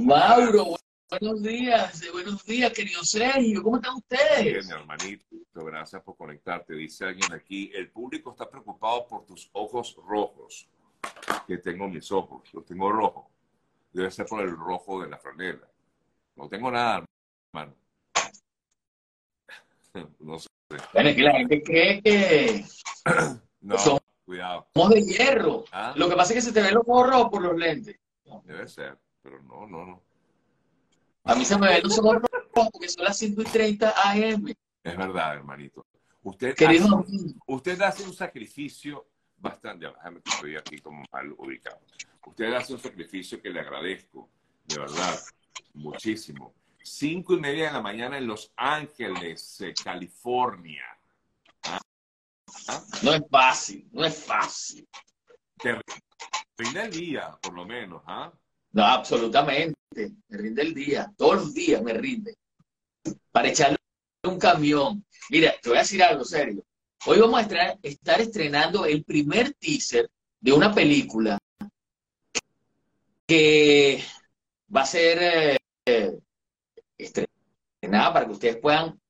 Mauro, buenos días, buenos días, querido Sergio, ¿cómo están ustedes? Bien, hermanito, gracias por conectarte. Dice alguien aquí, el público está preocupado por tus ojos rojos, que tengo mis ojos, los tengo rojos. Debe ser por el rojo de la franela. No tengo nada, hermano. No sé. Bueno, es que la gente cree que no, cuidado. somos de hierro. ¿Ah? Lo que pasa es que se te ven los ojos rojos por los lentes. Debe ser, pero no, no, no. A mí se me ven los ojos rojos porque son las 5 y 30 AM. Es verdad, hermanito. Usted, Querido, hace, usted hace un sacrificio bastante, déjame que estoy aquí como mal ubicado. Usted hace un sacrificio que le agradezco, de verdad, muchísimo. Cinco y media de la mañana en Los Ángeles, eh, California. ¿Ah? ¿Ah? No es fácil, no es fácil. Te rinde el día, por lo menos, ¿ah? No, absolutamente. Me rinde el día. Todos los días me rinde. Para echarle un camión. Mira, te voy a decir algo serio. Hoy vamos a estar estrenando el primer teaser de una película que va a ser eh, estrenada para que ustedes puedan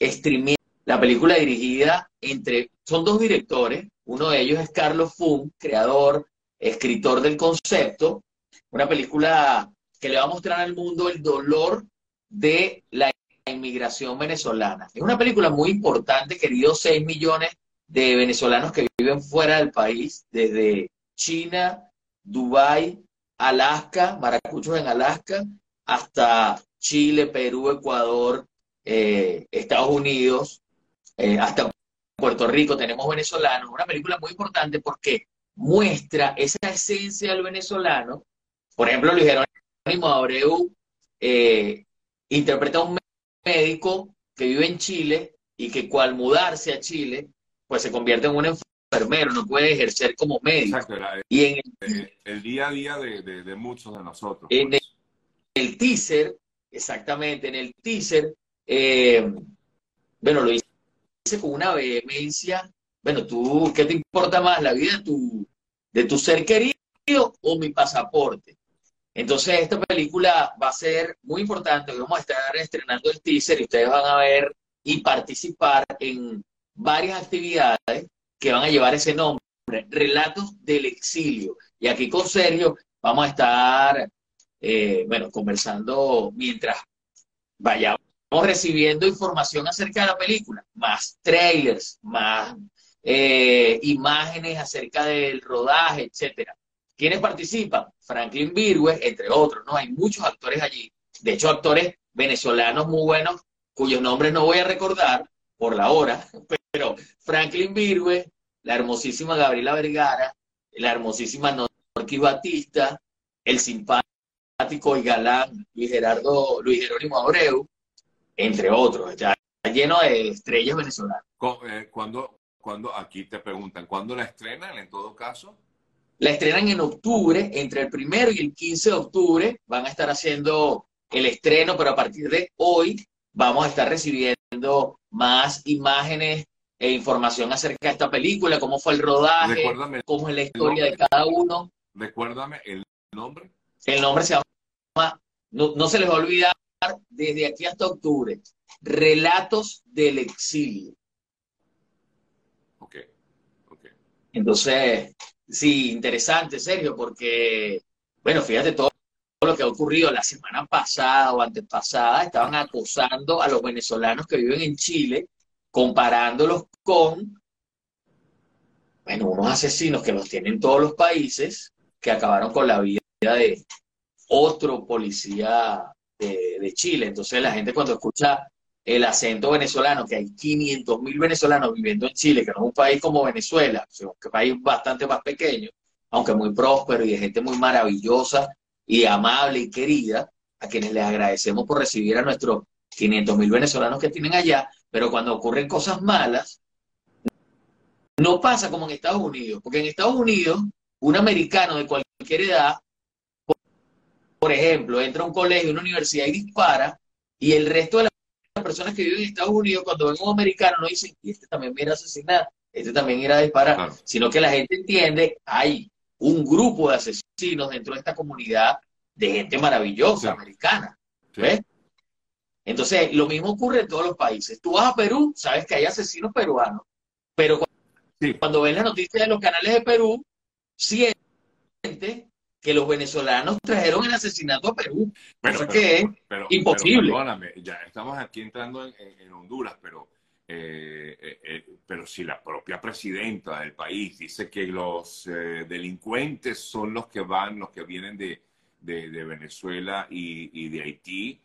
streamear la película dirigida entre, son dos directores, uno de ellos es Carlos Fung, creador, escritor del concepto, una película que le va a mostrar al mundo el dolor de la inmigración venezolana. Es una película muy importante, queridos 6 millones de venezolanos que viven fuera del país, desde China, Dubái, Alaska, maracuchos en Alaska, hasta Chile, Perú, Ecuador, eh, Estados Unidos, eh, hasta Puerto Rico tenemos venezolanos. Una película muy importante porque muestra esa esencia del venezolano. Por ejemplo, Luis Jerónimo Abreu eh, interpreta a un médico que vive en Chile y que cual mudarse a Chile, pues se convierte en un enfermero, no puede ejercer como médico. y en el, día a día de, muchos de nosotros. En pues. el, teaser, exactamente, en el teaser, eh, bueno, lo hice con una vehemencia. Bueno, tú, ¿qué te importa más, la vida de tu, de tu ser querido o mi pasaporte? Entonces, esta película va a ser muy importante. Vamos a estar estrenando el teaser y ustedes van a ver y participar en varias actividades que van a llevar ese nombre, Relatos del Exilio. Y aquí con Sergio vamos a estar, eh, bueno, conversando mientras vayamos recibiendo información acerca de la película, más trailers, más eh, imágenes acerca del rodaje, etcétera. ¿Quiénes participan? Franklin Virgüe, entre otros, ¿no? Hay muchos actores allí. De hecho, actores venezolanos muy buenos, cuyos nombres no voy a recordar por la hora, pero Franklin Virgüe, la hermosísima Gabriela Vergara, la hermosísima Norquis Batista, el simpático y galán Luis Gerardo, Luis Jerónimo Abreu, entre otros, ya lleno de estrellas venezolanas. Eh, ¿Cuándo, cuando, aquí te preguntan, ¿cuándo la estrenan en todo caso? La estrenan en octubre, entre el primero y el 15 de octubre van a estar haciendo el estreno, pero a partir de hoy vamos a estar recibiendo más imágenes e información acerca de esta película, cómo fue el rodaje, cómo es la historia de cada uno. Recuérdame el nombre. El nombre se llama, no, no se les va a olvidar, desde aquí hasta octubre, Relatos del Exilio. Ok, ok. Entonces, sí, interesante, Sergio, porque, bueno, fíjate todo lo que ha ocurrido la semana pasada o antepasada, estaban acosando a los venezolanos que viven en Chile, comparándolos con, bueno, unos asesinos que los tienen todos los países, que acabaron con la vida de otro policía de, Chile. Entonces la gente cuando escucha el acento venezolano, que hay 500 mil venezolanos viviendo en Chile, que no es un país como Venezuela, es un país bastante más pequeño, aunque muy próspero y de gente muy maravillosa y amable y querida, a quienes les agradecemos por recibir a nuestros 500 mil venezolanos que tienen allá, pero cuando ocurren cosas malas, no pasa como en Estados Unidos, porque en Estados Unidos, un americano de cualquier edad por ejemplo, entra a un colegio, una universidad y dispara, y el resto de las personas que viven en Estados Unidos, cuando ven a un americano, no dicen, este también viene a asesinar, este también irá a disparar, sino que la gente entiende, hay un grupo de asesinos dentro de esta comunidad de gente maravillosa, americana. ¿Ves? Entonces, lo mismo ocurre en todos los países. Tú vas a Perú, sabes que hay asesinos peruanos, pero cuando ves las noticias de los canales de Perú, sientes que los venezolanos trajeron el asesinato a Perú. Pero, que es imposible. perdóname, ya estamos aquí entrando en, Honduras, pero, eh, eh, eh, pero si la propia presidenta del país dice que los delincuentes son los que van, los que vienen de, Venezuela y, y de Haití,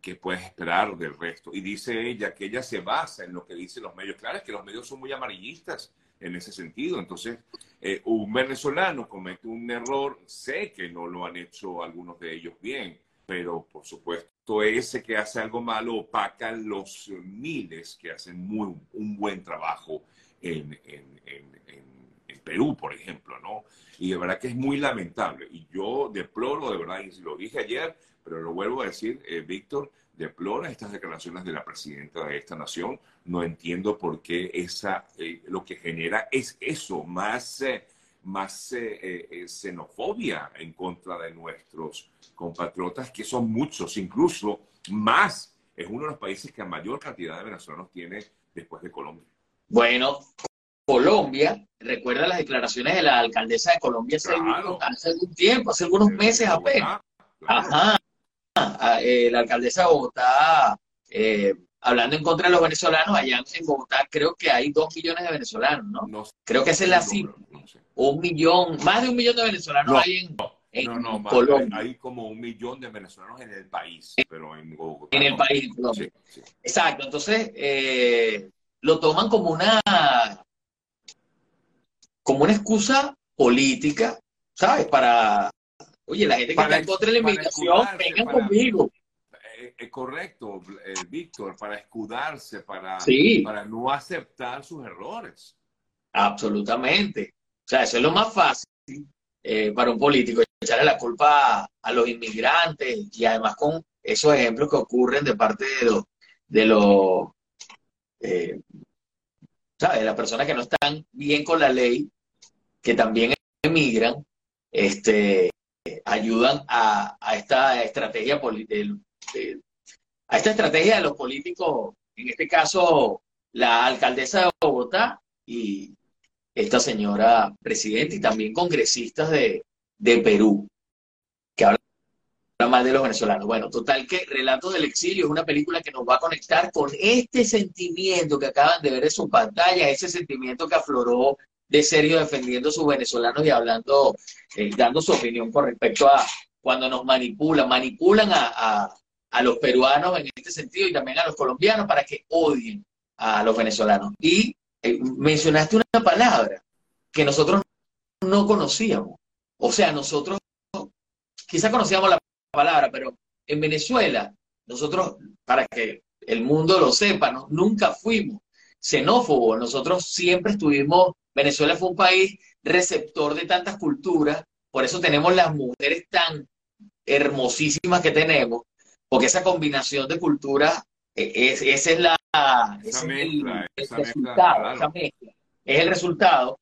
¿qué puedes esperar del resto? Y dice ella que ella se basa en lo que dicen los medios. Claro, es que los medios son muy amarillistas en ese sentido. Entonces, eh, un venezolano comete un error, sé que no lo han hecho algunos de ellos bien, pero por supuesto ese que hace algo malo opaca los miles que hacen muy, un buen trabajo en, en, en, en, Perú, por ejemplo, ¿no? Y de verdad que es muy lamentable. Y yo deploro, de verdad, y lo dije ayer, pero lo vuelvo a decir, eh, Víctor, deplora estas declaraciones de la presidenta de esta nación. No entiendo por qué esa, eh, lo que genera es eso, más, eh, más eh, xenofobia en contra de nuestros compatriotas, que son muchos, incluso más. Es uno de los países que a mayor cantidad de venezolanos tiene después de Colombia. Bueno, Colombia, recuerda las declaraciones de la alcaldesa de Colombia hace, algún, tiempo, hace algunos meses apenas. Ajá. Eh, la alcaldesa de Bogotá, eh, hablando en contra de los venezolanos, allá en Bogotá creo que hay dos millones de venezolanos, ¿no? creo que esa es la cifra. Un millón, más de un millón de venezolanos hay en, Colombia. Hay, como un millón de venezolanos en el país, pero en Bogotá. En el país, Exacto, entonces eh, lo toman como una como una excusa política, ¿sabes? Para Oye, la gente que está en contra de la inmigración, vengan conmigo. Es eh, correcto, eh, Víctor, para escudarse, para, para no aceptar sus errores. Absolutamente. O sea, eso es lo más fácil eh, para un político, echarle la culpa a, los inmigrantes y además con esos ejemplos que ocurren de parte de los, de los ¿sabes? las personas que no están bien con la ley, que también emigran, este, ayudan a, esta estrategia a esta estrategia de los políticos, en este caso la alcaldesa de Bogotá y esta señora presidenta y también congresistas de, Perú, que hablan mal de los venezolanos. Bueno, total que Relatos del Exilio es una película que nos va a conectar con este sentimiento que acaban de ver en su pantalla, ese sentimiento que afloró de serio defendiendo a sus venezolanos y hablando, eh, dando su opinión con respecto a cuando nos manipulan, manipulan a, los peruanos en este sentido y también a los colombianos para que odien a los venezolanos. Y eh, mencionaste una palabra que nosotros no conocíamos. O sea, nosotros quizás conocíamos la palabra, pero en Venezuela, nosotros, para que el mundo lo sepa, nunca fuimos xenófobos, nosotros siempre estuvimos Venezuela fue un país receptor de tantas culturas, por eso tenemos las mujeres tan hermosísimas que tenemos, porque esa combinación de culturas, e, es, esa es la... Esa mezcla, el, resultado, esa mezcla, es el resultado.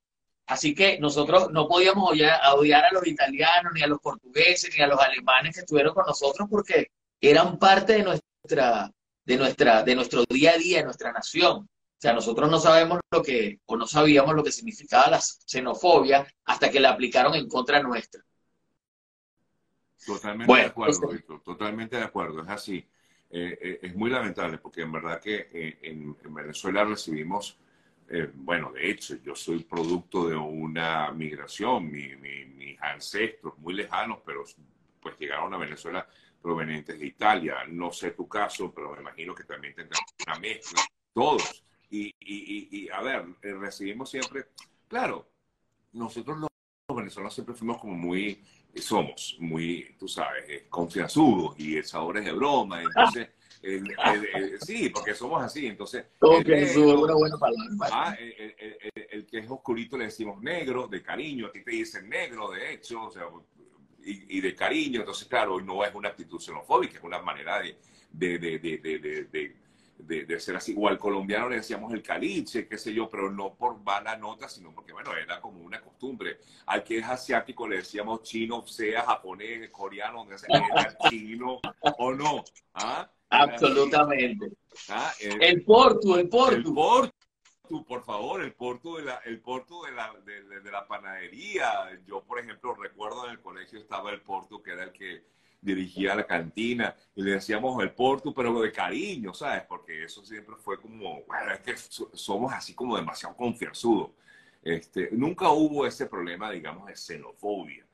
Así que nosotros no podíamos odiar, odiar a los italianos, ni a los portugueses, ni a los alemanes que estuvieron con nosotros, porque eran parte de nuestra, de nuestra, de nuestro día a día, de nuestra nación. O sea, nosotros no sabemos lo que, o no sabíamos lo que significaba la xenofobia hasta que la aplicaron en contra nuestra. Totalmente de acuerdo, Víctor, totalmente de acuerdo, es así. Eh, eh, es muy lamentable porque en verdad que eh, en, Venezuela recibimos, bueno, de hecho, yo soy producto de una migración, mis ancestros muy lejanos, pero pues llegaron a Venezuela provenientes de Italia. No sé tu caso, pero me imagino que también tendrán una mezcla, todos. Y, y, y, a ver, eh, recibimos siempre, claro, nosotros los, venezolanos siempre fuimos como muy, somos muy, tú sabes, eh, confianzudos y el sabor es de broma, entonces... sí, porque somos así, entonces... es una buena palabra. Ah, el, que es oscurito le decimos negro, de cariño, a ti te dicen negro, de hecho, o sea, y, de cariño, entonces, claro, no es una actitud xenofóbica, es una manera de, de, de, de de, ser así. O al colombiano le decíamos el caliche, qué sé yo, pero no por mala nota, sino porque, bueno, era como una costumbre. Al que es asiático le decíamos chino, sea japonés, coreano, era chino o no. ¿Ah? Absolutamente. ¿Ah? El, el, portu, el portu. El portu, por favor, el portu de la, el portu de la, de, de la panadería. Yo, por ejemplo, recuerdo en el colegio estaba el portu, que era el que dirigía la cantina y le decíamos el portu, pero de cariño, ¿sabes? Porque eso siempre fue como, bueno, es que somos así como demasiado confianzudos. Este, nunca hubo ese problema, digamos, de xenofobia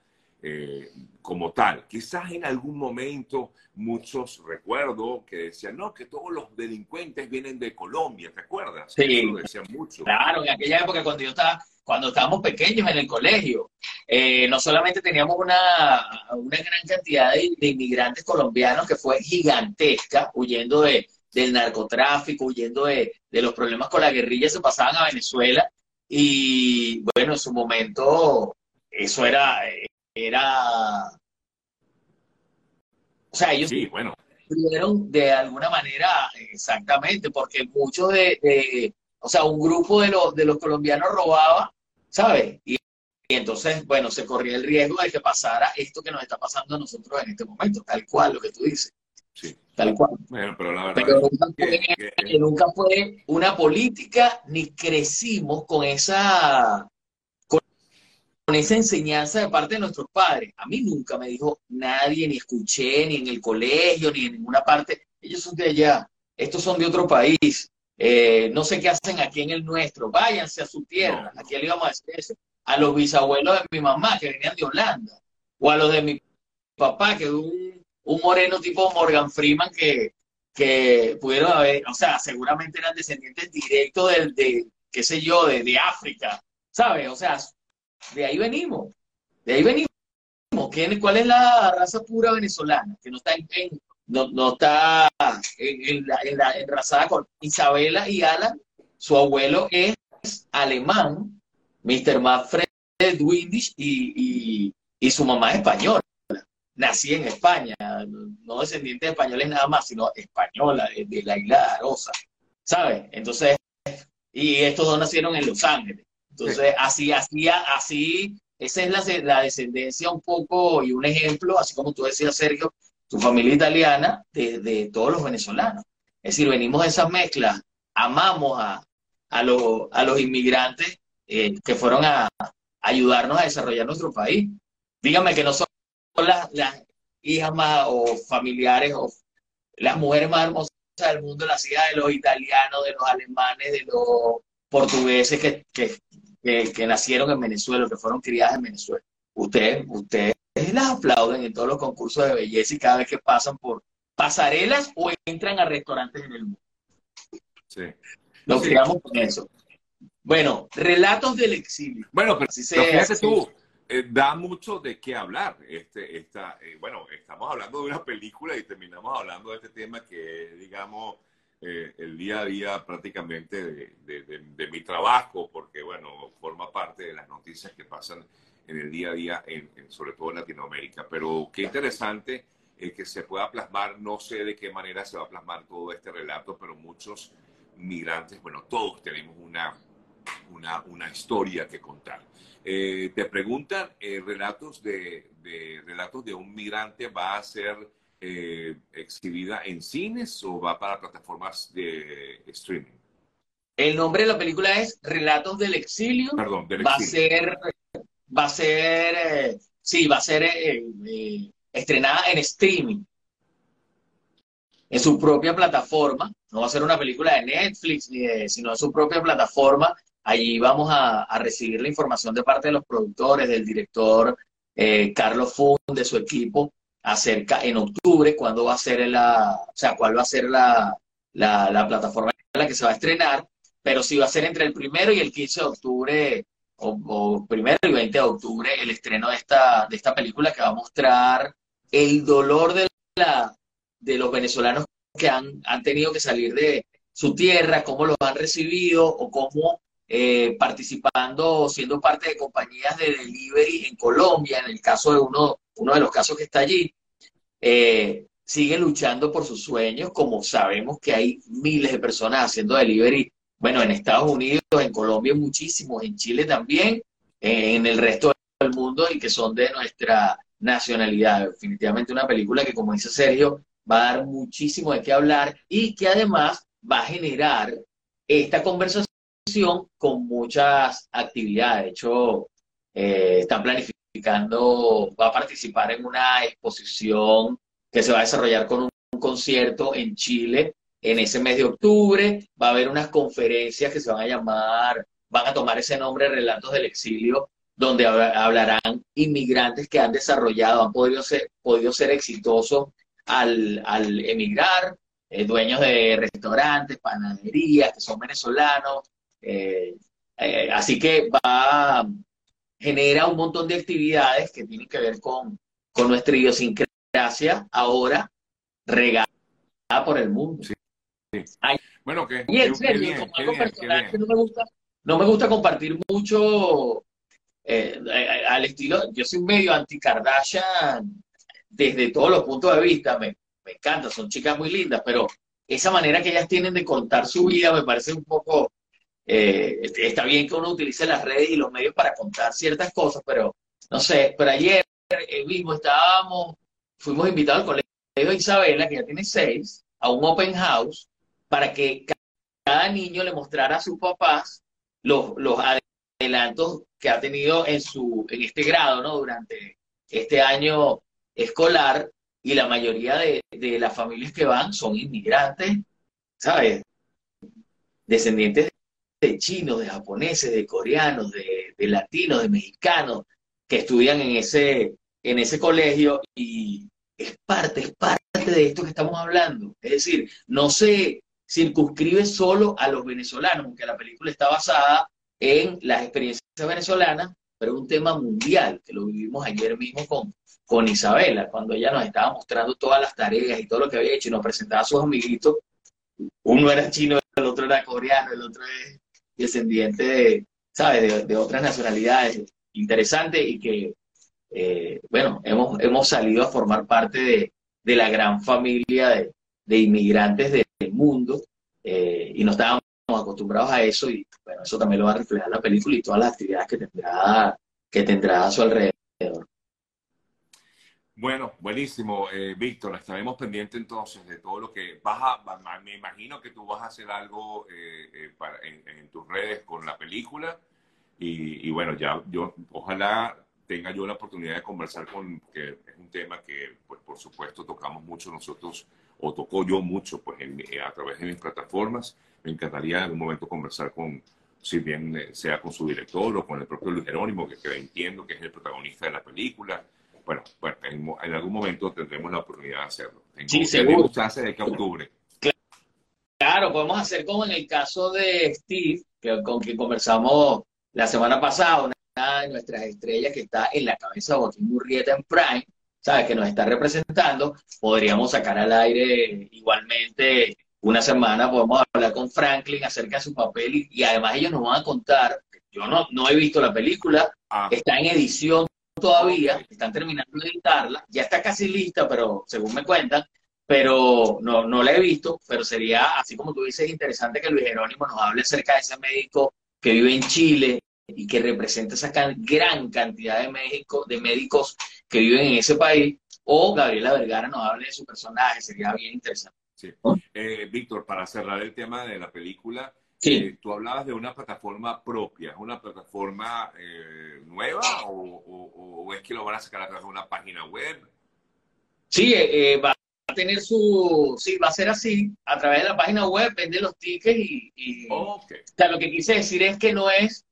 eh, como tal. Quizás en algún momento muchos recuerdo que decían, no, que todos los delincuentes vienen de Colombia, ¿te acuerdas? Sí. lo decían mucho. Claro, en aquella época cuando yo estaba cuando estábamos pequeños en el colegio, eh, no solamente teníamos una, una gran cantidad de, inmigrantes colombianos que fue gigantesca, huyendo de, del narcotráfico, huyendo de, de, los problemas con la guerrilla, se pasaban a Venezuela. Y bueno, en su momento eso era, era... O sea, ellos sí, bueno. de alguna manera, exactamente, porque muchos de, o sea, un grupo de los, de los colombianos robaba ¿sabes? Y, entonces, bueno, se corría el riesgo de que pasara esto que nos está pasando a nosotros en este momento, tal cual lo que tú dices. Sí. Tal cual. Bueno, pero la verdad que, nunca fue una política ni crecimos con esa con esa enseñanza de parte de nuestros padres. A mí nunca me dijo nadie, ni escuché, ni en el colegio, ni en ninguna parte. Ellos son de allá, estos son de otro país. Eh, no sé qué hacen aquí en el nuestro, váyanse a su tierra, aquí le íbamos a decir eso, a los bisabuelos de mi mamá que venían de Holanda, o a los de mi papá, que es un, moreno tipo Morgan Freeman que, que pudieron haber, o sea, seguramente eran descendientes directos de, de qué sé yo, de, de África, ¿sabes? O sea, de ahí venimos, de ahí venimos. ¿Quién, ¿Cuál es la raza pura venezolana? Que no está en, no, no está en, la, en, la, enrazada con Isabela y Alan. Su abuelo es alemán, Mr. Manfred Windisch, y, y, su mamá es española. Nací en España, no descendiente de españoles nada más, sino española, de, la isla de Arosa, ¿sabes? Entonces, y estos dos nacieron en Los Ángeles. Entonces, así, así, así, esa es la, la descendencia un poco y un ejemplo, así como tú decías, Sergio, tu familia italiana de, todos los venezolanos. Es decir, venimos de esas mezclas, amamos a, a, a los inmigrantes eh, que fueron a, ayudarnos a desarrollar nuestro país. Dígame que no son las, las hijas más o familiares o las mujeres más hermosas del mundo, las hijas de los italianos, de los alemanes, de los portugueses que, que, que nacieron en Venezuela, que fueron criadas en Venezuela. Ustedes, ustedes las aplauden en todos los concursos de belleza y cada vez que pasan por pasarelas o entran a restaurantes en el mundo. Sí. Nos criamos con eso. Bueno, relatos del exilio. Bueno, pero, si fíjate tú, eh, da mucho de qué hablar. Este, esta, eh, bueno, estamos hablando de una película y terminamos hablando de este tema que digamos, eh, el día a día prácticamente de, de, mi trabajo, porque, bueno, forma parte de las noticias que pasan en el día a día, en, sobre todo en Latinoamérica. Pero qué interesante el que se pueda plasmar, no sé de qué manera se va a plasmar todo este relato, pero muchos migrantes, bueno, todos tenemos una, una, una historia que contar. Eh, te preguntan, eh, relatos, de, de, relatos de un migrante va a ser eh, exhibida en cines o va para plataformas de streaming? El nombre de la película es Relatos del Exilio. Perdón, del exilio. Va a ser va a ser, eh, sí, va a ser eh, eh, estrenada en streaming, en su propia plataforma. No va a ser una película de Netflix, sino en su propia plataforma. Allí vamos a, recibir la información de parte de los productores, del director Carlos Fund, de su equipo, acerca en octubre, cuándo va a ser la, o sea, cuál va a ser la, la, la plataforma en la que se va a estrenar, pero sí va a ser entre el primero y el 15 de octubre o, primero y 20 de octubre el estreno de esta, de esta película que va a mostrar el dolor de, la, de los venezolanos que han, han tenido que salir de su tierra, cómo los han recibido o cómo eh, participando, siendo parte de compañías de delivery en Colombia, en el caso de uno, uno de los casos que está allí, eh, sigue luchando por sus sueños, como sabemos que hay miles de personas haciendo delivery, bueno, en Estados Unidos, en Colombia muchísimos, en Chile también, en el resto del mundo y que son de nuestra nacionalidad. Definitivamente una película que, como dice Sergio, va a dar muchísimo de qué hablar y que además va a generar esta conversación con muchas actividades. De hecho, eh, están planificando, va a participar en una exposición que se va a desarrollar con un, concierto en Chile en ese mes de octubre. Va a haber unas conferencias que se van a llamar, van a tomar ese nombre, Relatos del Exilio, donde hablarán inmigrantes que han desarrollado, han podido ser, podido ser exitosos al, emigrar, eh, dueños de restaurantes, panaderías, que son venezolanos. Eh, eh, así que va, genera un montón de actividades que tienen que ver con, con nuestra idiosincrasia ahora regada por el mundo. Bueno, que, y en serio, no me gusta, no me gusta compartir mucho al estilo, yo soy medio anti-Kardashian desde todos los puntos de vista, me, me encanta, son chicas muy lindas, pero esa manera que ellas tienen de contar su vida me parece un poco, eh, está bien que uno utilice las redes y los medios para contar ciertas cosas, pero no sé, pero ayer eh, mismo estábamos, fuimos invitados al colegio de Isabela, que ya tiene seis, a un open house, para que cada niño le mostrara a sus papás los, los adelantos que ha tenido en, su, en este grado, ¿no? Durante este año escolar y la mayoría de, las familias que van son inmigrantes, ¿sabes? Descendientes de chinos, de japoneses, de coreanos, de, latinos, de mexicanos, que estudian en ese, en ese colegio y es parte, es parte de esto que estamos hablando. Es decir, no se circunscribe solo a los venezolanos, aunque la película está basada en las experiencias venezolanas, pero es un tema mundial, que lo vivimos ayer mismo con, con Isabela, cuando ella nos estaba mostrando todas las tareas y todo lo que había hecho y nos presentaba a sus amiguitos, uno era chino, el otro era coreano, el otro es descendiente de, ¿sabes?, de, otras nacionalidades. Interesante y que, eh, bueno, hemos, hemos salido a formar parte de, de la gran familia de, inmigrantes del mundo eh, y no estábamos acostumbrados a eso y, bueno, eso también lo va a reflejar la película y todas las actividades que tendrá, que tendrá a su alrededor. Bueno, buenísimo, eh, Víctor. Estaremos pendientes entonces de todo lo que vas a. Me imagino que tú vas a hacer algo eh, eh, en, tus redes con la película. Y, bueno, ya yo ojalá tenga yo la oportunidad de conversar con, que es un tema que, pues, por supuesto, tocamos mucho nosotros, o tocó yo mucho, pues, a través de mis plataformas. Me encantaría en algún momento conversar con, si bien sea con su director o con el propio Luis Jerónimo, que, que entiendo que es el protagonista de la película bueno, bueno en, algún momento tendremos la oportunidad de hacerlo. sí, seguro. de que octubre. Claro, podemos hacer como en el caso de Steve, que, con quien conversamos la semana pasada, una de nuestras estrellas que está en la cabeza de Joaquín Murrieta en Prime, ¿sabes? Que nos está representando. Podríamos sacar al aire igualmente una semana, podemos hablar con Franklin acerca de su papel y, y además ellos nos van a contar, yo no, no he visto la película, ah. está en edición todavía, están terminando de editarla, ya está casi lista, pero según me cuentan, pero no, no la he visto, pero sería, así como tú dices, interesante que Luis Jerónimo nos hable acerca de ese médico que vive en Chile y que representa esa gran cantidad de, México, de médicos que viven en ese país, o Gabriela Vergara nos hable de su personaje, sería bien interesante. Sí. Eh, Víctor, para cerrar el tema de la película, eh, tú hablabas de una plataforma propia, ¿es una plataforma eh, nueva o, es que lo van a sacar a través de una página web? Sí, eh, va a tener su, sí, va a ser así, a través de la página web, vende los tickets y, o sea, lo que quise decir es que no es,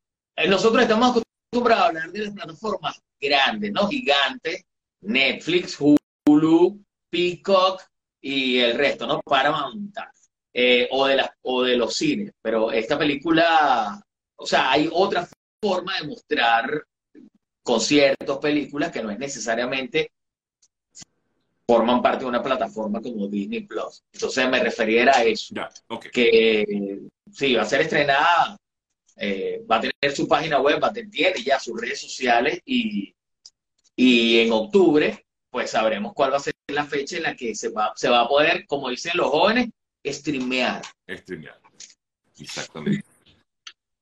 nosotros estamos acostumbrados a hablar de las plataformas grandes, ¿no? Gigantes, Netflix, Hulu, Peacock y el resto, ¿no? Paramount. Eh, o, de o de los cines. Pero esta película, o sea, hay otra forma de mostrar conciertos, películas que no es necesariamente forman parte de una plataforma como Disney Plus. Entonces me referiera a eso. Que sí, va a ser estrenada, eh, va a tener su página web, va a tener ya sus redes sociales y, y en octubre, pues sabremos cuál va a ser es la fecha en la que se va, se va a poder, como dicen los jóvenes, streamear. Streamear. Exactamente.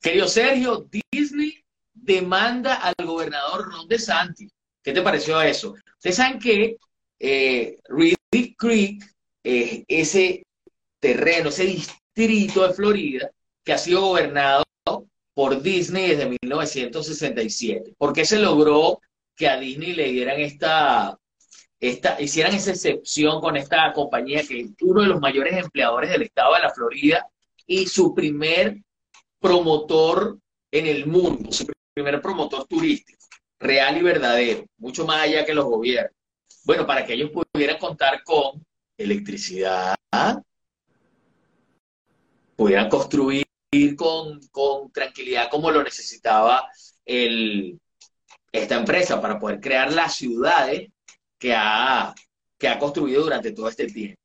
Querido Sergio, Disney demanda al gobernador Ron DeSantis. ¿Qué te pareció eso? Ustedes saben que eh, Reedy Creek, eh, ese terreno, ese distrito de Florida, que ha sido gobernado por Disney desde 1967. ¿Por qué se logró que a Disney le dieran esta, esta, hicieran esa excepción con esta compañía que es uno de los mayores empleadores del estado de la Florida y su primer promotor en el mundo, su primer promotor turístico, real y verdadero, mucho más allá que los gobiernos. Bueno, para que ellos pudieran contar con electricidad, pudieran construir con, con tranquilidad como lo necesitaba el, esta empresa para poder crear las ciudades que ha, que ha construido durante todo este tiempo.